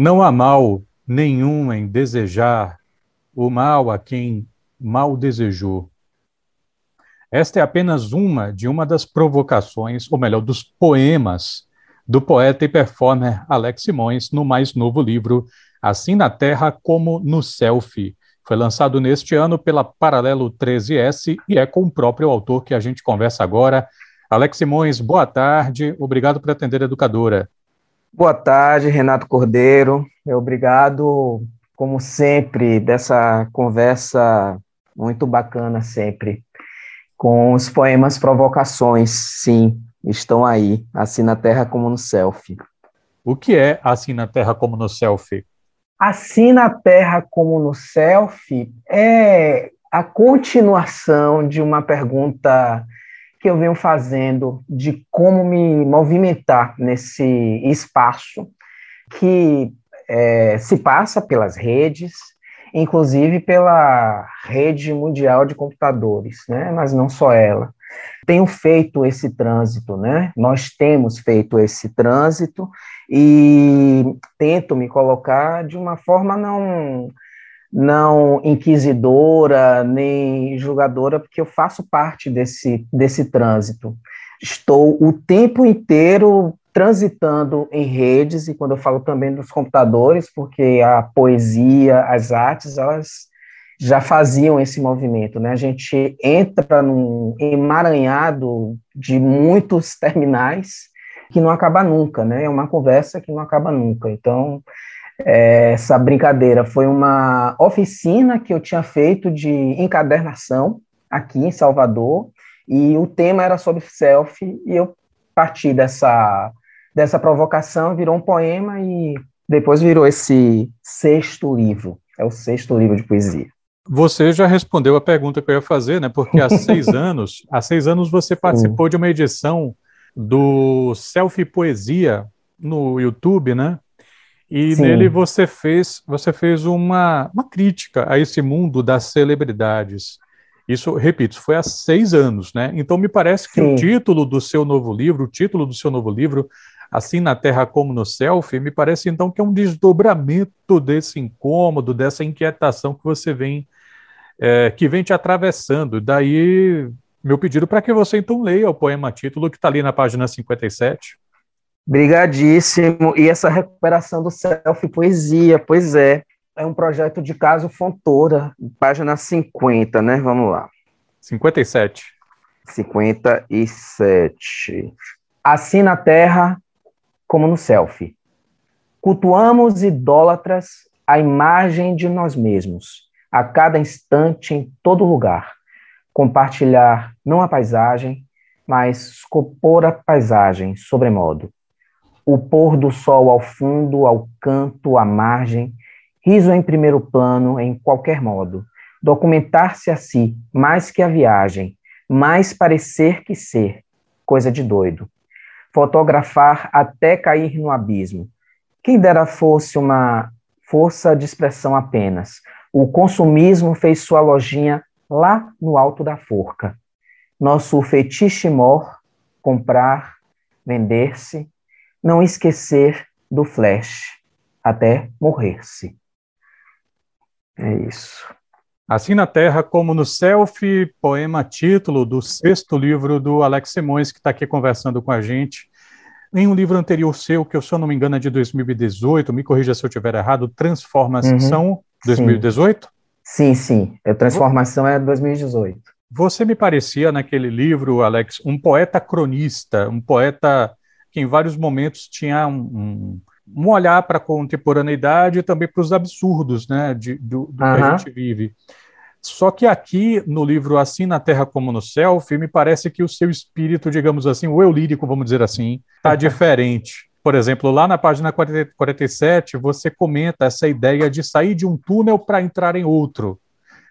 Não há mal nenhum em desejar o mal a quem mal desejou. Esta é apenas uma de uma das provocações, ou melhor, dos poemas do poeta e performer Alex Simões no mais novo livro Assim na Terra como no Selfie. Foi lançado neste ano pela Paralelo 13S e é com o próprio autor que a gente conversa agora. Alex Simões, boa tarde. Obrigado por atender a educadora. Boa tarde, Renato Cordeiro. Obrigado, como sempre, dessa conversa muito bacana sempre. Com os poemas Provocações, sim, estão aí, assim na Terra como no Selfie. O que é assim na Terra como no Selfie? Assim na Terra como no Selfie é a continuação de uma pergunta que eu venho fazendo de como me movimentar nesse espaço que é, se passa pelas redes, inclusive pela rede mundial de computadores, né? mas não só ela. Tenho feito esse trânsito, né? Nós temos feito esse trânsito e tento me colocar de uma forma não não inquisidora nem julgadora, porque eu faço parte desse, desse trânsito. Estou o tempo inteiro transitando em redes, e quando eu falo também dos computadores, porque a poesia, as artes, elas já faziam esse movimento, né? A gente entra num emaranhado de muitos terminais que não acaba nunca, né? É uma conversa que não acaba nunca. Então, essa brincadeira foi uma oficina que eu tinha feito de encadernação aqui em Salvador, e o tema era sobre selfie, e eu parti dessa, dessa provocação, virou um poema e depois virou esse sexto livro, é o sexto livro de poesia. Você já respondeu a pergunta que eu ia fazer, né? Porque há seis anos, há seis anos você participou Sim. de uma edição do Selfie Poesia no YouTube, né? E Sim. nele você fez, você fez uma, uma crítica a esse mundo das celebridades. Isso, repito, foi há seis anos, né? Então me parece que Sim. o título do seu novo livro, o título do seu novo livro, Assim na Terra como no Selfie, me parece então que é um desdobramento desse incômodo, dessa inquietação que você vem, é, que vem te atravessando. Daí meu pedido para que você então leia o poema título que está ali na página 57. Brigadíssimo. E essa recuperação do selfie poesia, pois é. É um projeto de caso Fontoura, página 50, né? Vamos lá. 57. 57. Assim na terra como no selfie. Cultuamos idólatras a imagem de nós mesmos, a cada instante, em todo lugar. Compartilhar não a paisagem, mas compor a paisagem sobremodo o pôr do sol ao fundo, ao canto, à margem, riso em primeiro plano, em qualquer modo, documentar-se a si, mais que a viagem, mais parecer que ser, coisa de doido. Fotografar até cair no abismo. Quem dera fosse uma força de expressão apenas. O consumismo fez sua lojinha lá no alto da forca. Nosso fetiche mor, comprar, vender-se, não esquecer do flash até morrer-se. É isso. Assim na Terra como no Selfie, poema título do sexto livro do Alex Simões, que está aqui conversando com a gente. Em um livro anterior seu, que eu, se eu não me engano, é de 2018, me corrija se eu estiver errado, Transformação uhum, 2018? Sim, sim. A Transformação é 2018. Você me parecia, naquele livro, Alex, um poeta cronista, um poeta que em vários momentos tinha um, um, um olhar para a contemporaneidade e também para os absurdos né, de, do, do uhum. que a gente vive. Só que aqui no livro Assim na Terra como no Céu, me parece que o seu espírito, digamos assim, o eu lírico, vamos dizer assim, está diferente. Por exemplo, lá na página 40, 47, você comenta essa ideia de sair de um túnel para entrar em outro.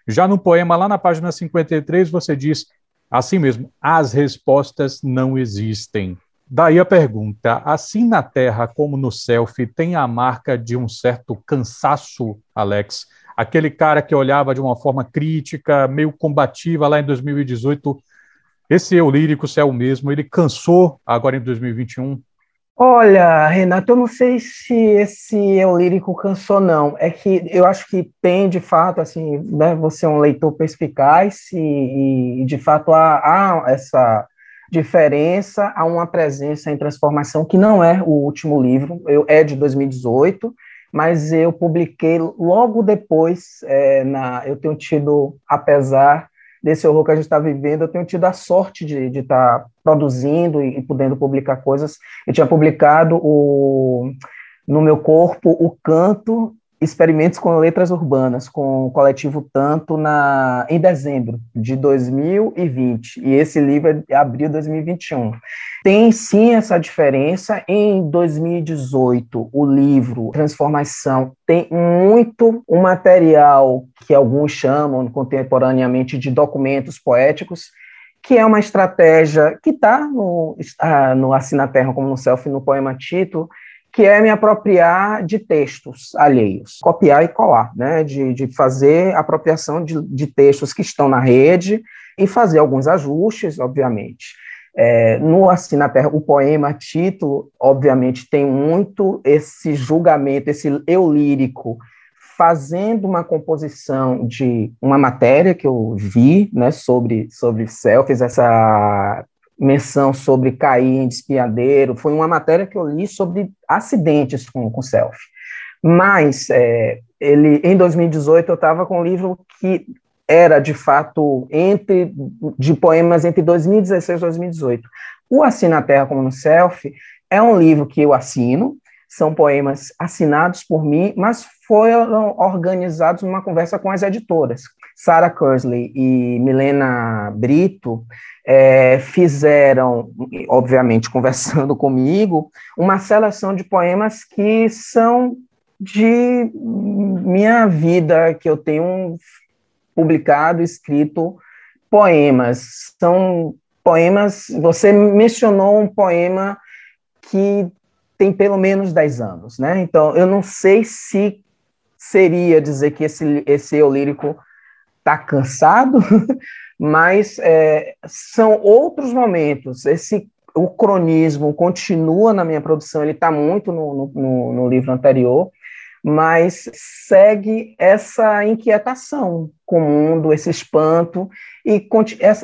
Já no poema, lá na página 53, você diz assim mesmo: as respostas não existem. Daí a pergunta: assim na Terra como no selfie, tem a marca de um certo cansaço, Alex? Aquele cara que olhava de uma forma crítica, meio combativa lá em 2018, esse eu lírico, se é o mesmo, ele cansou agora em 2021? Olha, Renato, eu não sei se esse eu lírico cansou, não. É que eu acho que tem, de fato, assim, né, você é um leitor perspicaz e, e de fato, há, há, essa diferença, há uma presença em transformação que não é o último livro, eu, é de 2018, mas eu publiquei logo depois, é, na, eu tenho tido, apesar desse horror que a gente está vivendo, eu tenho tido a sorte de estar tá produzindo e, e, podendo publicar coisas. Eu tinha publicado o, no meu corpo o canto experimentos com letras urbanas com o coletivo Tanto na em dezembro de 2020 e esse livro é abril de 2021. Tem sim essa diferença. Em 2018, o livro Transformação tem muito um material que alguns chamam contemporaneamente de documentos poéticos, que é uma estratégia que está no, no Assina Terra como no Selfie, no poema Tito, que é me apropriar de textos alheios, copiar e colar, né? de, de fazer apropriação de, de textos que estão na rede e fazer alguns ajustes, obviamente. É, no Assim Terra, o poema título, obviamente, tem muito esse julgamento, esse eu lírico, fazendo uma composição de uma matéria que eu vi né, sobre, sobre selfies, essa menção sobre cair em despiadeiro, foi uma matéria que eu li sobre acidentes com, com selfie. Mas, é, ele, em 2018, eu estava com um livro que era, de fato, entre de poemas entre 2016 e 2018. O Assina a Terra como no Selfie é um livro que eu assino, são poemas assinados por mim, mas foram organizados numa conversa com as editoras. Sarah Kersley e Milena Brito é, fizeram, obviamente conversando comigo, uma seleção de poemas que são de minha vida, que eu tenho publicado, escrito poemas. São poemas. Você mencionou um poema que tem pelo menos 10 anos, né? Então, eu não sei se seria dizer que esse, esse eu lírico está cansado, mas é, são outros momentos. Esse o cronismo continua na minha produção, ele está muito no, no, no, livro anterior, mas segue essa inquietação com o mundo, esse espanto, e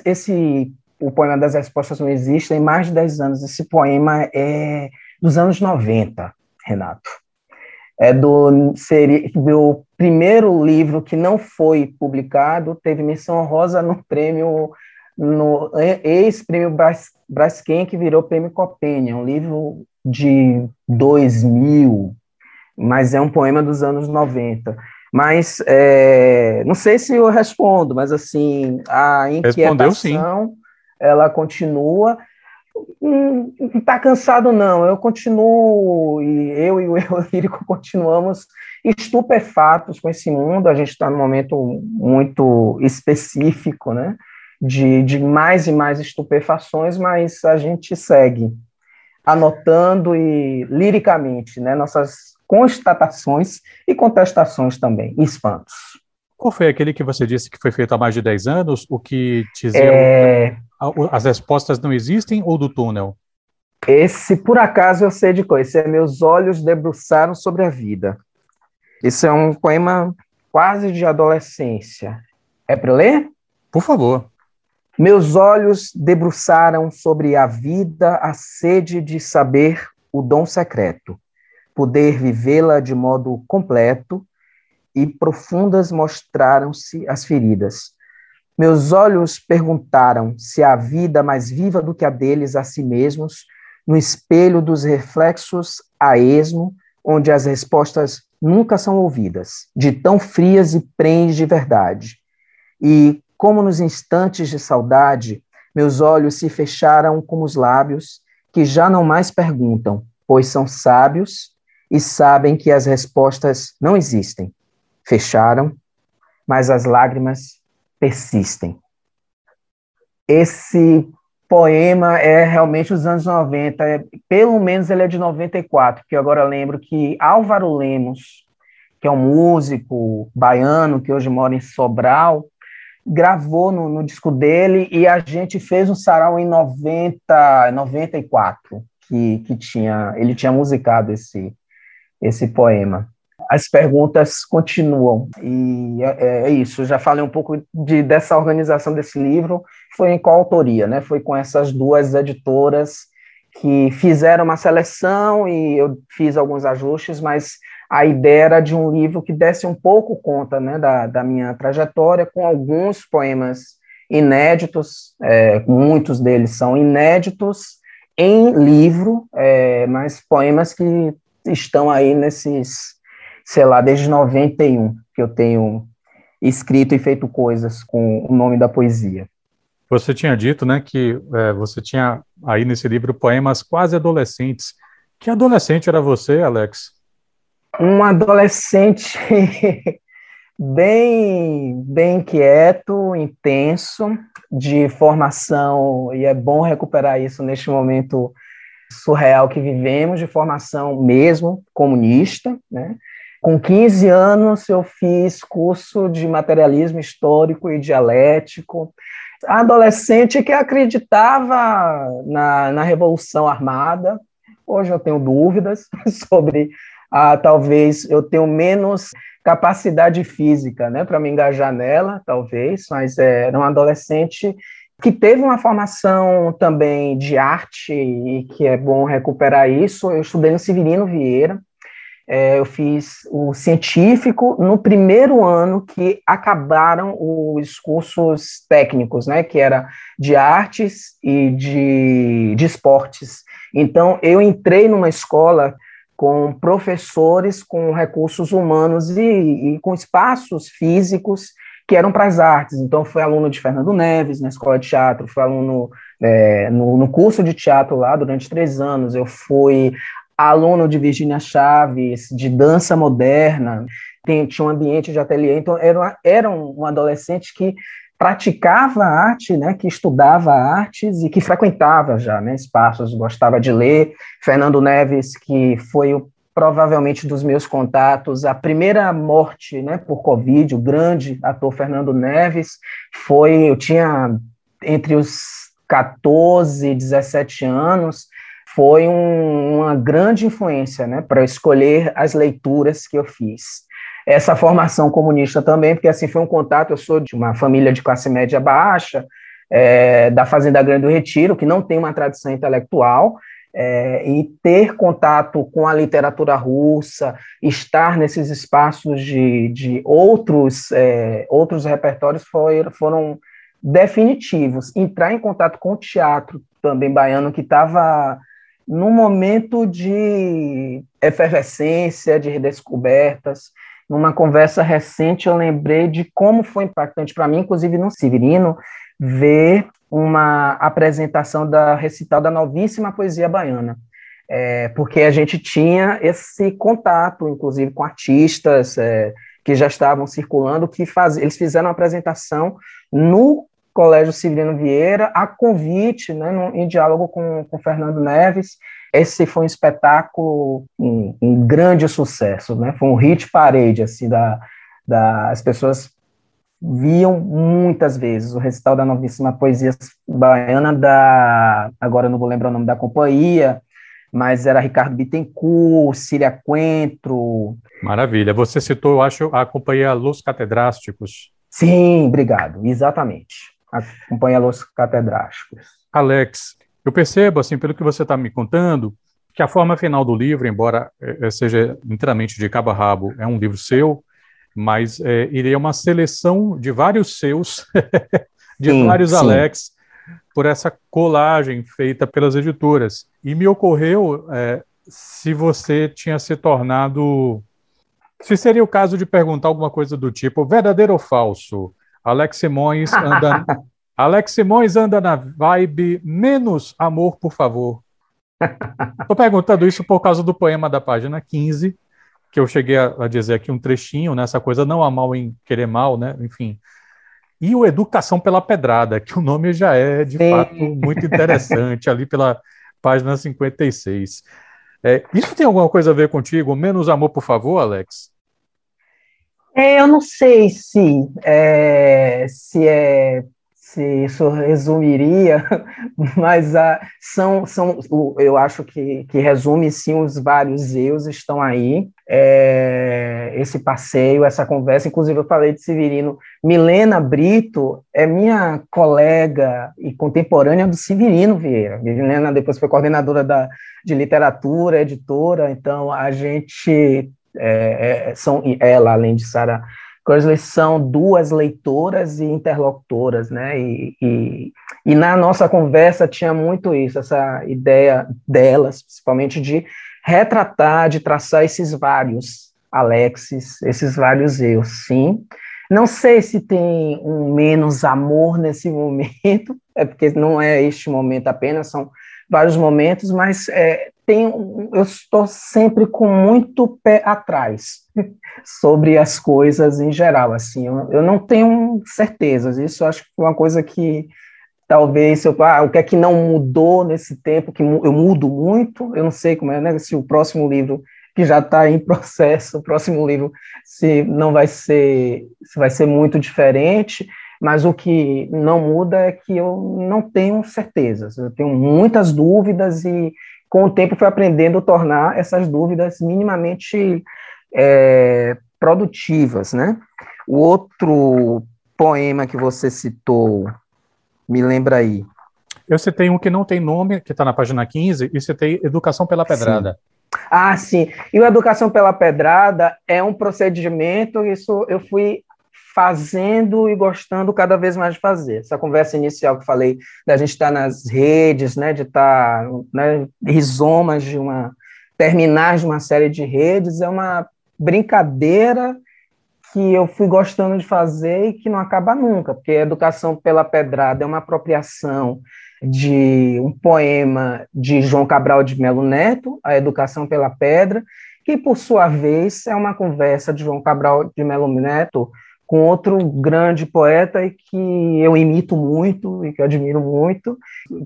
esse o poema das respostas não existe, tem mais de 10 anos. Esse poema é dos anos 90, Renato. É do, seria, do primeiro livro que não foi publicado, teve menção rosa no prêmio, no ex-prêmio Braskem, que virou prêmio Copênia, é um livro de 2000, mas é um poema dos anos 90. Mas é, não sei se eu respondo, mas assim, a inquietação ela continua. Não está cansado, não. Eu continuo, e eu e o Lírico continuamos estupefatos com esse mundo. A gente está num momento muito específico, né? De, de mais e mais estupefações, mas a gente segue anotando e liricamente, né? Nossas constatações e contestações também, espantos. Qual foi aquele que você disse que foi feito há mais de 10 anos? O que dizia é... as respostas não existem ou do túnel? Esse, por acaso, eu sei de coisa. Esse é Meus Olhos Debruçaram sobre a Vida. Esse é um poema quase de adolescência. É para ler? Por favor. Meus olhos debruçaram sobre a vida a sede de saber o dom secreto poder vivê-la de modo completo, e profundas mostraram-se as feridas. Meus olhos perguntaram se há vida mais viva do que a deles a si mesmos, no espelho dos reflexos a esmo, onde as respostas nunca são ouvidas, de tão frias e prens de verdade. E, como nos instantes de saudade, meus olhos se fecharam como os lábios, que já não mais perguntam, pois são sábios e sabem que as respostas não existem. Fecharam, mas as lágrimas persistem. Esse poema é realmente dos anos 90, é, pelo menos ele é de 94, que agora lembro que Álvaro Lemos, que é um músico baiano que hoje mora em Sobral, gravou no, no disco dele e a gente fez um sarau em 90, 94 que, que tinha, ele tinha musicado esse, esse poema. As perguntas continuam, e é, é isso. Eu já falei um pouco de, dessa organização desse livro. Foi em qual autoria? Né? Foi com essas duas editoras que fizeram uma seleção e eu fiz alguns ajustes, mas a ideia era de um livro que desse um pouco conta né, da, da minha trajetória, com alguns poemas inéditos, é, muitos deles são inéditos em livro, é, mas poemas que estão aí nesses, sei lá, desde 91 que eu tenho escrito e feito coisas com o nome da poesia. Você tinha dito, né, que é, você tinha aí nesse livro poemas quase adolescentes. Que adolescente era você, Alex? Um adolescente bem, bem quieto, intenso, de formação, e é bom recuperar isso neste momento surreal que vivemos, de formação mesmo comunista, né? Com 15 anos, eu fiz curso de materialismo histórico e dialético. Adolescente que acreditava na, na Revolução Armada. Hoje eu tenho dúvidas sobre, ah, talvez eu tenho menos capacidade física, né, para me engajar nela, talvez, mas é, era um adolescente que teve uma formação também de arte e que é bom recuperar isso. Eu estudei no Severino Vieira, é, eu fiz o científico no primeiro ano que acabaram os cursos técnicos, né, que era de artes e de, de esportes. Então, eu entrei numa escola com professores com recursos humanos e, e com espaços físicos que eram para as artes. Então, fui aluno de Fernando Neves na escola de teatro, fui aluno é, no, no, curso de teatro lá durante três anos, eu fui aluno de Virginia Chaves, de dança moderna, tinha um ambiente de ateliê, então era, era um, um adolescente que praticava arte, né, que estudava artes e que frequentava já né, espaços, gostava de ler. Fernando Neves, que foi o, provavelmente dos meus contatos, a primeira morte né, por Covid, o grande ator Fernando Neves, foi, eu tinha entre os 14 e 17 anos, foi um, uma grande influência né, para escolher as leituras que eu fiz essa formação comunista também, porque assim foi um contato. Eu sou de uma família de classe média baixa, é, da Fazenda Grande do Retiro, que não tem uma tradição intelectual, é, e ter contato com a literatura russa, estar nesses espaços de, de outros, é, outros repertórios foi, foram definitivos. Entrar em contato com o teatro também baiano, que estava num momento de efervescência, de redescobertas, numa conversa recente, eu lembrei de como foi impactante para mim, inclusive no Severino, ver uma apresentação da recital da novíssima poesia baiana. É, porque a gente tinha esse contato, inclusive, com artistas é, que já estavam circulando, que faz, eles fizeram uma apresentação no Colégio Severino Vieira, a convite, né, no, em diálogo com, com Fernando Neves, esse foi um espetáculo, um, um, grande sucesso, né? Foi um hit parade, assim, da, da, as pessoas viam muitas vezes o recital da novíssima poesia baiana da, agora não vou lembrar o nome da companhia, mas era Ricardo Bittencourt, Cília Coentro. Maravilha. Você citou, eu acho, a companhia Los Catedrásticos. Sim, obrigado. Exatamente. A companhia Los Catedrásticos. Alex, eu percebo, assim, pelo que você está me contando, que a forma final do livro, embora é, seja inteiramente de cabo a rabo, é um livro seu, mas é, ele é uma seleção de vários seus, de sim, vários sim. Alex, por essa colagem feita pelas editoras. E me ocorreu é, se você tinha se tornado. Se seria o caso de perguntar alguma coisa do tipo, verdadeiro ou falso? Alex Simões anda, Alex Simões anda na vibe menos amor, por favor. Estou perguntando isso por causa do poema da página 15, que eu cheguei a, dizer aqui um trechinho, nessa né, coisa não há mal em querer mal, né? Enfim. E o Educação pela Pedrada, que o nome já é, de Sim. fato, muito interessante, ali pela página 56. É, isso tem alguma coisa a ver contigo? Menos amor, por favor, Alex? É, eu não sei se é, se é se isso resumiria, mas ah, são, são, eu acho que, que resume sim os vários eus estão aí, é, esse passeio, essa conversa, inclusive eu falei de Severino, Milena Brito é minha colega e contemporânea do Severino Vieira, Milena depois foi coordenadora da, de literatura, editora, então a gente, é, é, são, ela, além de Sara Crossley são duas leitoras e interlocutoras, né? E, e, e, na nossa conversa tinha muito isso, essa ideia delas, principalmente de retratar, de traçar esses vários Alexis, esses vários eu, sim. Não sei se tem um menos amor nesse momento, é porque não é este momento apenas, são vários momentos, mas é, tem, eu estou sempre com muito pé atrás sobre as coisas em geral, assim, eu, eu não tenho certezas, isso acho que é uma coisa que talvez, eu, ah, o que é que não mudou nesse tempo, que eu mudo muito, eu não sei como é, né, se o próximo livro que já está em processo, o próximo livro, se não vai ser, se vai ser muito diferente, mas o que não muda é que eu não tenho certezas, eu tenho muitas dúvidas e com o tempo fui aprendendo a tornar essas dúvidas minimamente é, produtivas, né? O outro poema que você citou, me lembra aí. Eu citei um que não tem nome, que está na página 15, e citei Educação pela Pedrada. Sim. Ah, sim. E o Educação pela Pedrada é um procedimento, isso eu fui fazendo e gostando cada vez mais de fazer. Essa conversa inicial que falei da gente estar tá nas redes, né, de estar, tá, né, rizomas de uma terminais de uma série de redes é uma brincadeira que eu fui gostando de fazer e que não acaba nunca, porque a educação pela pedrada é uma apropriação de um poema de João Cabral de Melo Neto, A Educação pela Pedra, que por sua vez é uma conversa de João Cabral de Melo Neto com outro grande poeta e que eu imito muito e que admiro muito.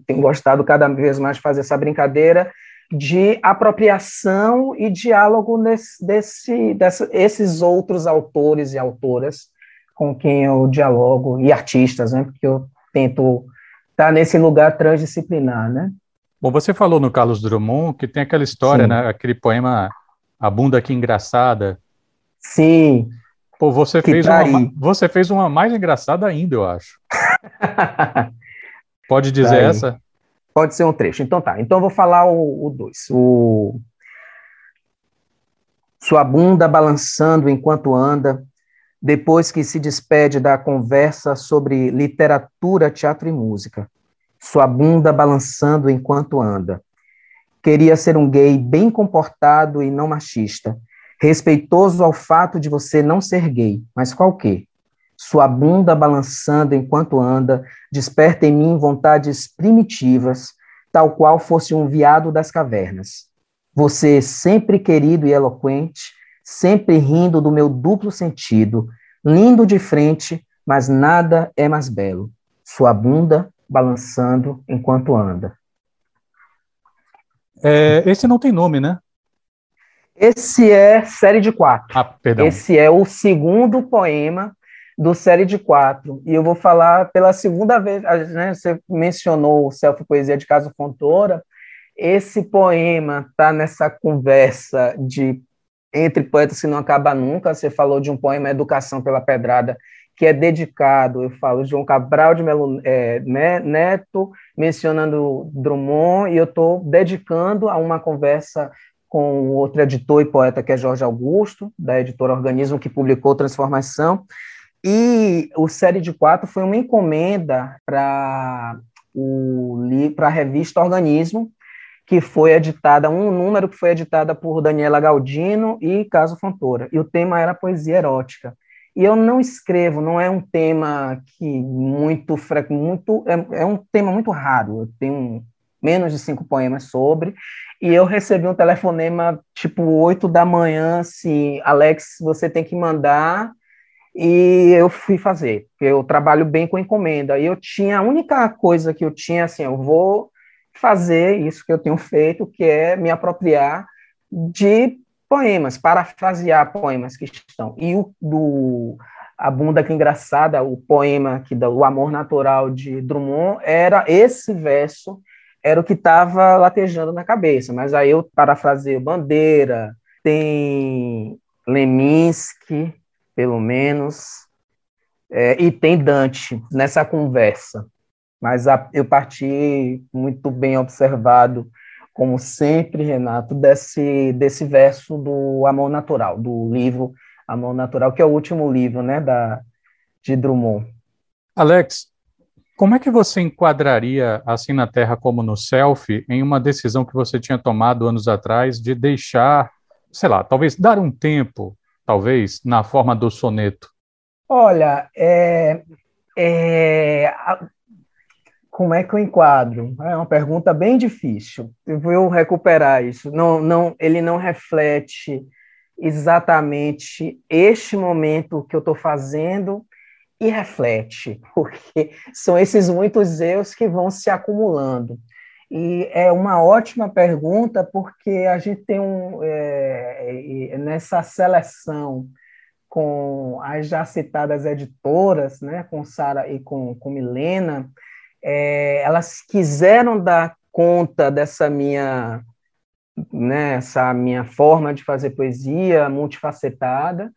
Tenho gostado cada vez mais de fazer essa brincadeira de apropriação e diálogo nesse, desse, dessa, esses outros autores e autoras com quem eu dialogo, e artistas, né, porque eu tento estar nesse lugar transdisciplinar, né. Bom, você falou no Carlos Drummond que tem aquela história, Sim. né, aquele poema A Bunda Que Engraçada. Sim. Pô, você fez, tá uma, você fez uma mais engraçada ainda, eu acho. Pode dizer tá essa? Pode ser um trecho. Então tá. Então eu vou falar o 2. O, Sua bunda balançando enquanto anda, depois que se despede da conversa sobre literatura, teatro e música. Sua bunda balançando enquanto anda. Queria ser um gay bem comportado e não machista, respeitoso ao fato de você não ser gay, mas qual que? sua bunda balançando enquanto anda, desperta em mim vontades primitivas, tal qual fosse um viado das cavernas. Você, sempre querido e eloquente, sempre rindo do meu duplo sentido, lindo de frente, mas nada é mais belo. Sua bunda balançando enquanto anda. É, esse não tem nome, né? Esse é série de quatro. Ah, perdão. Esse é o segundo poema do série de quatro. E eu vou falar pela segunda vez, né, você mencionou o Selfie Poesia de Caso Fontoura, esse poema está nessa conversa de entre poetas que não acaba nunca, você falou de um poema Educação pela Pedrada, que é dedicado, eu falo, João Cabral de Melo é, né, Neto, mencionando Drummond, e eu estou dedicando a uma conversa com outro editor e poeta que é Jorge Augusto, da editora Organismo, que publicou Transformação, e o Série de Quatro foi uma encomenda para a revista Organismo, que foi editada, um número que foi editada por Daniela Galdino e Caso Fontoura. E o tema era poesia erótica. E eu não escrevo, não é um tema que muito muito é, é um tema muito raro. Eu tenho menos de cinco poemas sobre, e eu recebi um telefonema tipo oito da manhã, assim, Alex, você tem que mandar e eu fui fazer, eu trabalho bem com encomenda, e eu tinha, a única coisa que eu tinha, assim, eu vou fazer isso que eu tenho feito, que é me apropriar de poemas, parafrasear poemas que estão. E o do a bunda que engraçada, o poema que o amor natural de Drummond era esse verso era o que estava latejando na cabeça, mas aí eu parafraseio Bandeira, tem Leminski, pelo menos, é, e tem Dante nessa conversa. Mas a, eu parti muito bem observado, como sempre, Renato, desse, desse verso do Amor Natural, do livro Amor Natural, que é o último livro né, da, de Drummond. Alex, como é que você enquadraria assim na Terra como no selfie em uma decisão que você tinha tomado anos atrás de deixar, sei lá, talvez dar um tempo, talvez, na forma do soneto? Olha, é, é, como é que eu enquadro? É uma pergunta bem difícil. Eu vou recuperar isso. Não, não, ele não reflete exatamente este momento que eu estou fazendo e reflete, porque são esses muitos erros que vão se acumulando. E é uma ótima pergunta, porque a gente tem um, é, nessa seleção com as já citadas editoras, né, com Sara e com, com Milena, é, elas quiseram dar conta dessa minha, né, essa minha forma de fazer poesia multifacetada,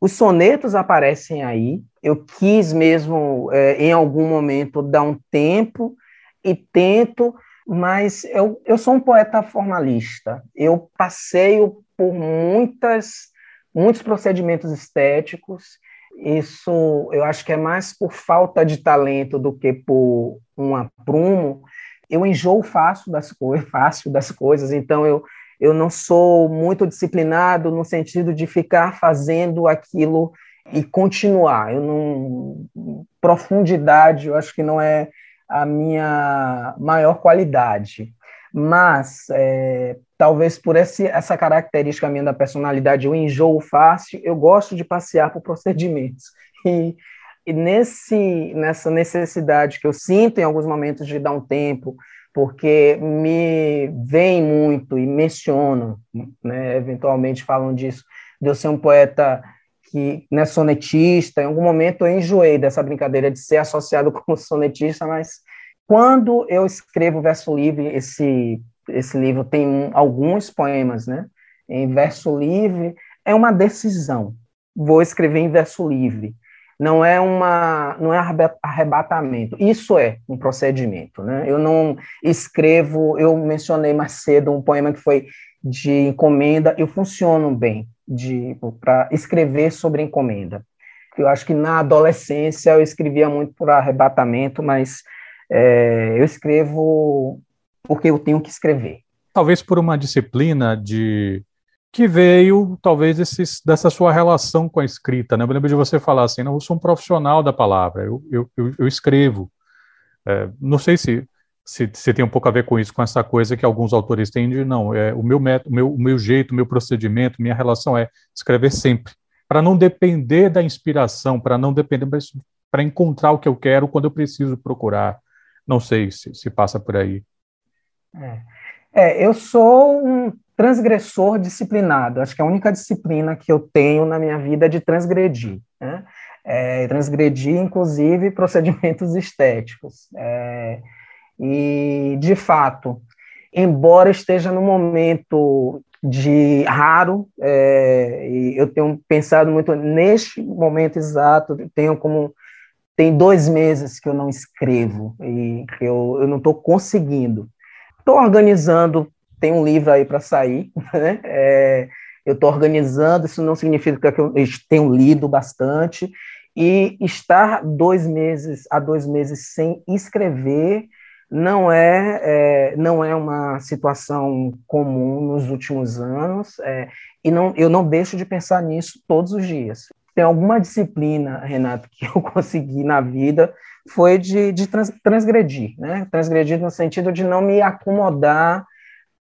os sonetos aparecem aí. Eu quis mesmo, é, em algum momento, dar um tempo e tento, mas eu, eu sou um poeta formalista. Eu passeio por muitas, muitos procedimentos estéticos. Isso eu acho que é mais por falta de talento do que por um aprumo. Eu enjoo fácil das coisas, fácil das coisas, então eu eu não sou muito disciplinado no sentido de ficar fazendo aquilo e continuar. Eu não profundidade, eu acho que não é a minha maior qualidade. Mas é, talvez por esse, essa característica minha da personalidade, eu enjoo fácil, eu gosto de passear por procedimentos. E, e nesse, nessa necessidade que eu sinto em alguns momentos de dar um tempo, porque me vem muito e mencionam, né, eventualmente falam disso, de eu ser um poeta que né, sonetista. Em algum momento eu enjoei dessa brincadeira de ser associado como sonetista, mas quando eu escrevo verso livre, esse, esse livro tem alguns poemas, né? Em verso livre, é uma decisão. Vou escrever em verso livre não é uma não é arrebatamento. Isso é um procedimento, né? Eu não escrevo, eu mencionei mais cedo um poema que foi de encomenda, eu funciono bem de para escrever sobre encomenda. Eu acho que na adolescência eu escrevia muito por arrebatamento, mas é, eu escrevo porque eu tenho que escrever. Talvez por uma disciplina de que veio, talvez, esses, dessa sua relação com a escrita. Né? Eu lembro de você falar assim, não, eu sou um profissional da palavra, eu, eu, eu, eu escrevo. É, não sei se, se, se, tem um pouco a ver com isso, com essa coisa que alguns autores têm de, não, é, o, meu método, meu, o meu jeito, o meu procedimento, minha relação é escrever sempre, para não depender da inspiração, para não depender, para encontrar o que eu quero quando eu preciso procurar. Não sei se, se passa por aí. É. É, eu sou um transgressor disciplinado. Acho que a única disciplina que eu tenho na minha vida é de transgredir. Né? É, transgredir, inclusive, procedimentos estéticos. É, e, de fato, embora esteja no momento de raro, é, eu tenho pensado muito neste momento exato, tenho como tem dois meses que eu não escrevo e eu, eu não estou conseguindo. Estou organizando, tem um livro aí para sair, né? É, eu estou organizando, isso não significa que eu tenho lido bastante, e estar dois meses a dois meses sem escrever não é, é não é uma situação comum nos últimos anos, é, e não, eu não deixo de pensar nisso todos os dias. Tem alguma disciplina, Renato, que eu consegui na vida foi de, de trans, transgredir, né? Transgredir no sentido de não me acomodar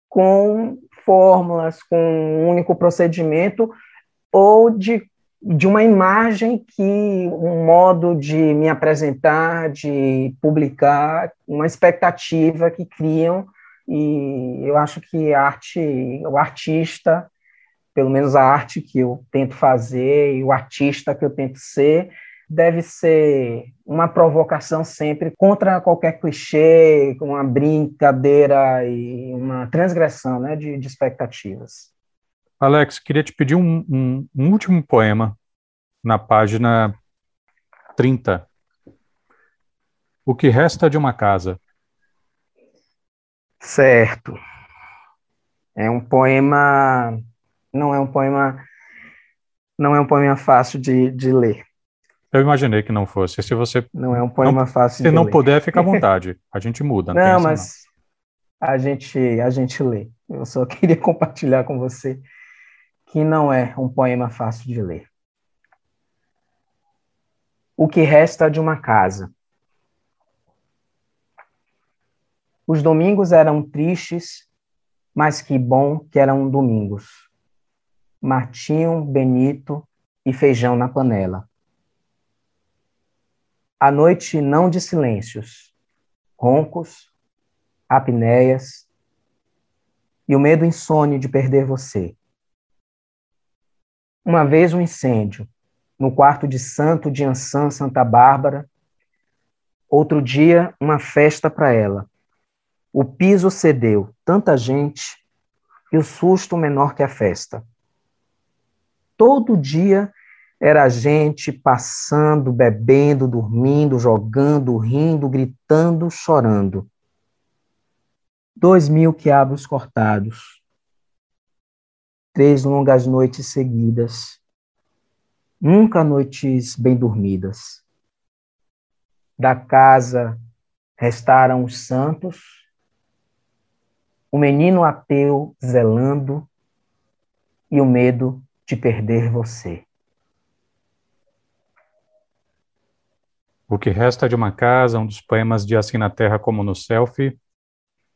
com fórmulas, com um único procedimento, ou de, de uma imagem que, um modo de me apresentar, de publicar, uma expectativa que criam, e eu acho que a arte, o artista pelo menos a arte que eu tento fazer e o artista que eu tento ser, deve ser uma provocação sempre contra qualquer clichê, uma brincadeira e uma transgressão né, de, de expectativas. Alex, queria te pedir um, um, um último poema na página 30. O que resta de uma casa. Certo. É um poema. Não é um poema. Não é um poema fácil de, de ler. Eu imaginei que não fosse. Se você não é um poema não, fácil. Se não ler. puder, fica à vontade. A gente muda. Não, não mas não. a gente a gente lê. Eu só queria compartilhar com você que não é um poema fácil de ler. O que resta de uma casa. Os domingos eram tristes, mas que bom que eram domingos. Martinho, Benito e feijão na panela. A noite não de silêncios, roncos, apneias e o medo insone de perder você. Uma vez um incêndio no quarto de santo de Ansan Santa Bárbara, outro dia uma festa para ela o piso cedeu, tanta gente, e o susto menor que a festa. Todo dia era gente passando, bebendo, dormindo, jogando, rindo, gritando, chorando. Dois mil quiabos cortados. Três longas noites seguidas. Nunca noites bem dormidas. Da casa restaram os santos, o menino ateu zelando e o medo de perder você. O que resta de uma casa, um dos poemas de Assim na Terra como no Selfie.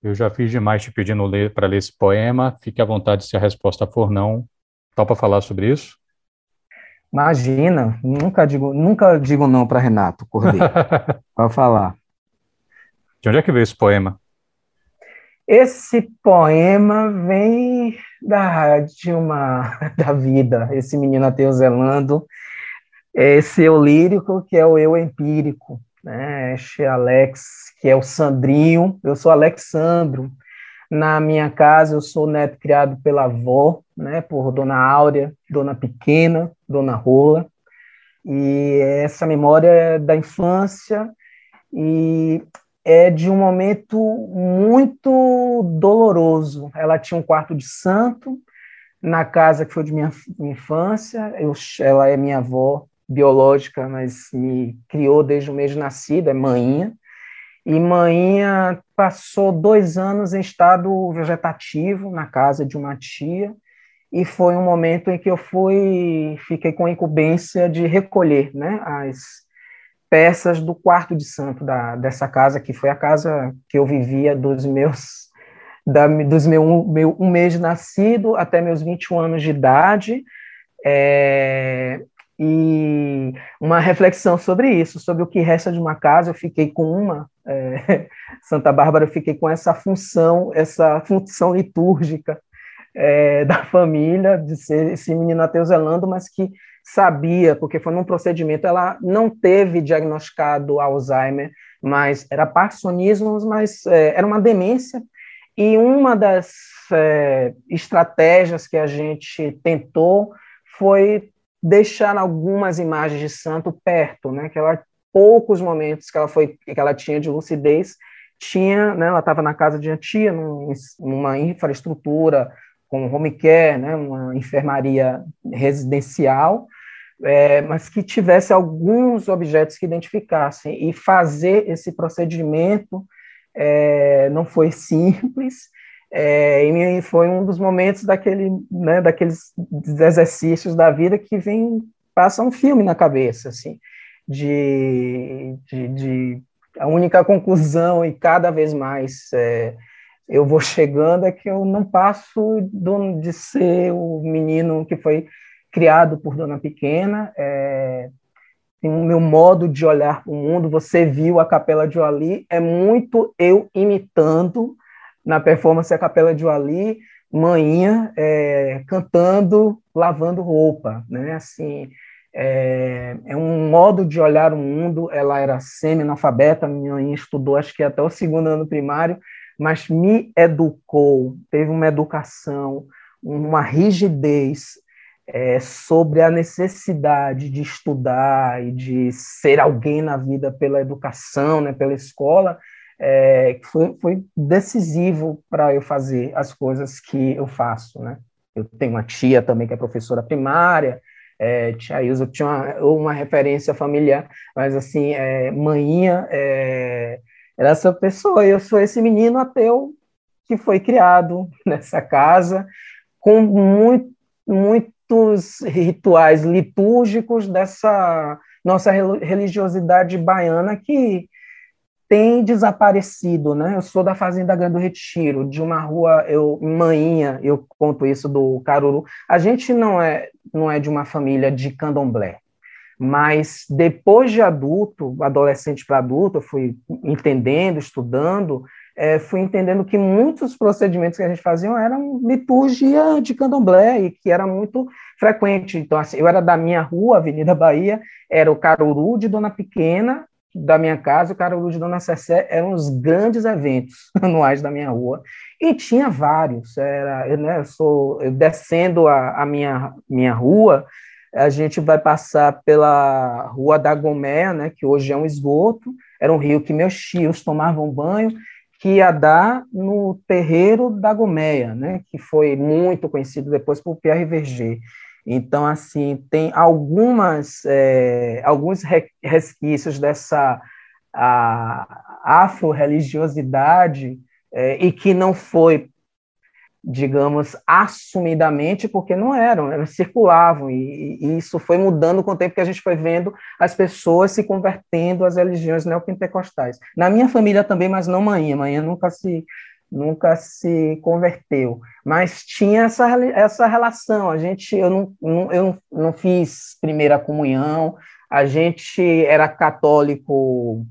Eu já fiz demais te pedindo ler, para ler esse poema. Fique à vontade se a resposta for não. Topa falar sobre isso? Imagina, nunca digo, nunca digo não para Renato Cordeiro. Pode falar. De onde é que veio esse poema? Esse poema vem da, de uma, da vida, esse menino ateu zelando, esse eu lírico que é o eu empírico, né? Este Alex, que é o Sandrinho, eu sou Alexandro, na minha casa eu sou neto criado pela avó, né, por Dona Áurea, Dona Pequena, Dona Rola, e essa memória é da infância, e é de um momento muito doloroso. Ela tinha um quarto de santo na casa que foi de minha, minha infância. Eu, ela é minha avó biológica, mas me criou desde o mês de nascida, é mãinha. E mãinha passou dois anos em estado vegetativo na casa de uma tia, e foi um momento em que eu fui, fiquei com a incumbência de recolher né, as, peças do quarto de santo da, dessa casa, que foi a casa que eu vivia dos meus da, dos meu, meu um mês de nascido até meus 21 anos de idade, é, e uma reflexão sobre isso, sobre o que resta de uma casa, eu fiquei com uma, é, Santa Bárbara, eu fiquei com essa função, essa função litúrgica é, da família, de ser esse menino ateu zelando, mas que sabia, porque foi num procedimento, ela não teve diagnosticado Alzheimer, mas era parkinsonismo, mas é, era uma demência, e uma das é, estratégias que a gente tentou foi deixar algumas imagens de santo perto, né, que ela poucos momentos que ela foi que ela tinha de lucidez tinha, né, ela estava na casa de uma num, numa infraestrutura com home care, né, uma enfermaria residencial, é, mas que tivesse alguns objetos que identificassem. E fazer esse procedimento é, não foi simples, é, e foi um dos momentos daquele, né, daqueles exercícios da vida que vem, passa um filme na cabeça, assim, de, de, de a única conclusão e cada vez mais é, eu vou chegando é que eu não passo de ser o menino que foi criado por Dona Pequena. É, o meu modo de olhar para o mundo, você viu a Capela de Oali, é muito eu imitando na performance a Capela de Oali, manhinha é, cantando, lavando roupa, né? Assim, é, é, um modo de olhar o mundo. Ela era semi-analfabeta, minha mãe estudou acho que até o segundo ano primário, mas me educou, teve uma educação, uma rigidez é, sobre a necessidade de estudar e de ser alguém na vida pela educação, né, pela escola, é, foi, foi decisivo para eu fazer as coisas que eu faço. Né? Eu tenho uma tia também que é professora primária, é, tia Ilza tinha uma, uma, referência familiar, mas assim, é, manhinha é, era essa pessoa, eu sou esse menino ateu que foi criado nessa casa com muito, muitos rituais litúrgicos dessa nossa religiosidade baiana que tem desaparecido, né? Eu sou da Fazenda Grande do Retiro, de uma rua, eu Maninha, eu conto isso do Caruru. A gente não é não é de uma família de candomblé, mas depois de adulto, adolescente para adulto, eu fui entendendo, estudando, é, fui entendendo que muitos procedimentos que a gente fazia eram liturgia de candomblé e que era muito frequente. Então, assim, eu era da minha rua, Avenida Bahia, era o Caruru de Dona Pequena da minha casa, o Caruru de Dona Cessé, eram os grandes eventos anuais da minha rua, e tinha vários, era, eu, né, eu sou, eu descendo a, a, minha, minha rua, a gente vai passar pela Rua da Gomé, né, que hoje é um esgoto, era um rio que meus tios tomavam banho, que ia dar no terreiro da Gomeia, né, que foi muito conhecido depois por Pierre Verger. Então, assim, tem algumas, é, alguns resquícios dessa afro-religiosidade é, e que não foi, digamos, assumidamente, porque não eram, elas circulavam, e, e, isso foi mudando com o tempo que a gente foi vendo as pessoas se convertendo às religiões neopentecostais. Na minha família também, mas não manhã, manhã nunca se nunca se converteu, mas tinha essa, essa relação. A gente, eu não, eu não fiz primeira comunhão, a gente era católico,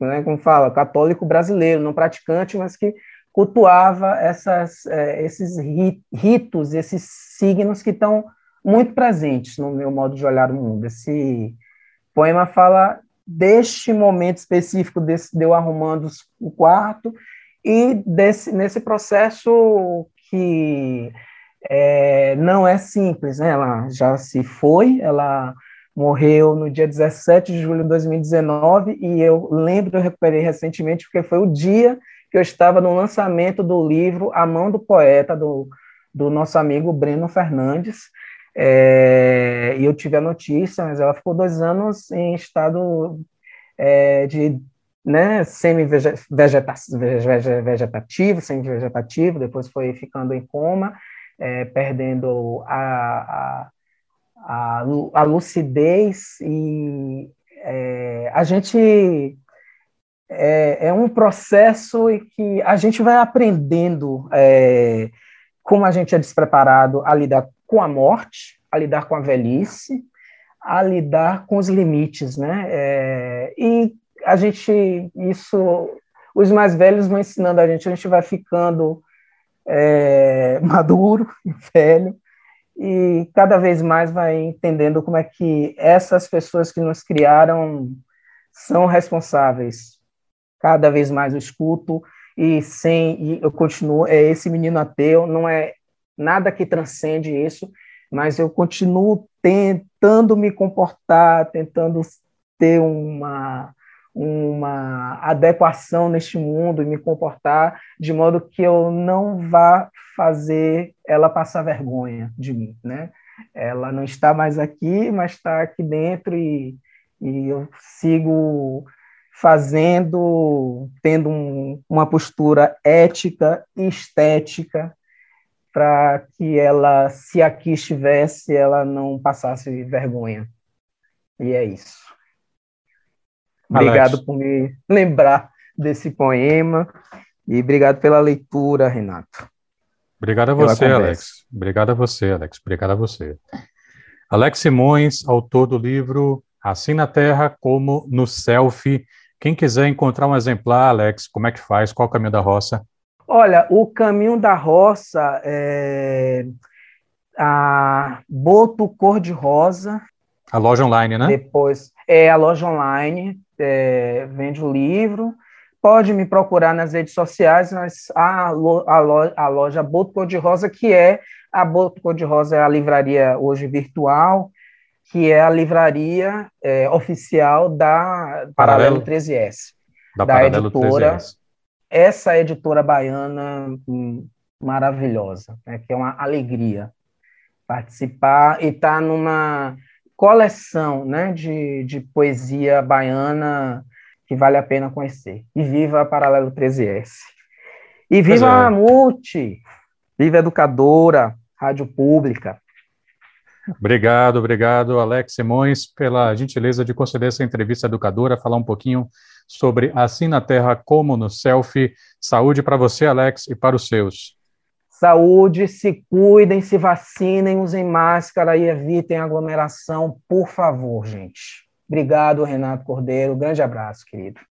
né, como fala, católico brasileiro, não praticante, mas que cultuava essas, é, esses ritos, esses signos que estão muito presentes no meu modo de olhar o mundo. Esse poema fala deste momento específico desse, de eu arrumando o quarto e desse, nesse processo que é, não é simples, né? ela já se foi, ela morreu no dia 17 de julho de 2019 e eu lembro, eu recuperei recentemente, porque foi o dia que eu estava no lançamento do livro A Mão do Poeta, do, do nosso amigo Breno Fernandes, é, e eu tive a notícia, mas ela ficou dois anos em estado é, de né, semi-vegetativo, semi-vegetativo, depois foi ficando em coma, é, perdendo a, a, a, lucidez e é, a gente é, é, um processo que a gente vai aprendendo é, como a gente é despreparado a lidar com a morte, a lidar com a velhice, a lidar com os limites, né? É, e a gente, isso, os mais velhos vão ensinando a gente, a gente vai ficando é, maduro, velho, e cada vez mais vai entendendo como é que essas pessoas que nos criaram são responsáveis. Cada vez mais eu escuto e sem e eu continuo é esse menino ateu, não é nada que transcende isso, mas eu continuo tentando me comportar, tentando ter uma uma adequação neste mundo e me comportar de modo que eu não vá fazer ela passar vergonha de mim, né? Ela não está mais aqui, mas está aqui dentro e, e eu sigo fazendo, tendo um, uma postura ética e estética para que ela, se aqui estivesse, ela não passasse vergonha. E é isso. Obrigado Alex. por me lembrar desse poema e obrigado pela leitura, Renato. Obrigado a você, Alex. Obrigado a você, Alex. Obrigado a você. Alex Simões, autor do livro Assim na Terra como no Selfie. Quem quiser encontrar um exemplar, Alex, como é que faz? Qual o caminho da roça? Olha, o caminho da roça é a Boto Cor-de-Rosa. A loja online, né? Depois, é a loja online, é, vende o livro. Pode me procurar nas redes sociais, mas a, a, loja, a loja Boto Cor-de-Rosa, que é a Boto Cor-de-Rosa, é a livraria hoje virtual, que é a livraria é, oficial da Paralelo, Paralelo 13S. Da, da editora, 13S. Essa editora baiana hum, maravilhosa, né, que é uma alegria participar e estar tá numa coleção né, de, de poesia baiana que vale a pena conhecer. E viva a Paralelo 13S. E viva é. a Multi, viva a Educadora, Rádio Pública. Obrigado, obrigado, Alex Simões, pela gentileza de conceder essa entrevista educadora, falar um pouquinho sobre Assim na Terra como no Selfie. Saúde para você, Alex, e para os seus. Saúde, se cuidem, se vacinem, usem máscara e evitem aglomeração, por favor, gente. Obrigado, Renato Cordeiro. Grande abraço, querido.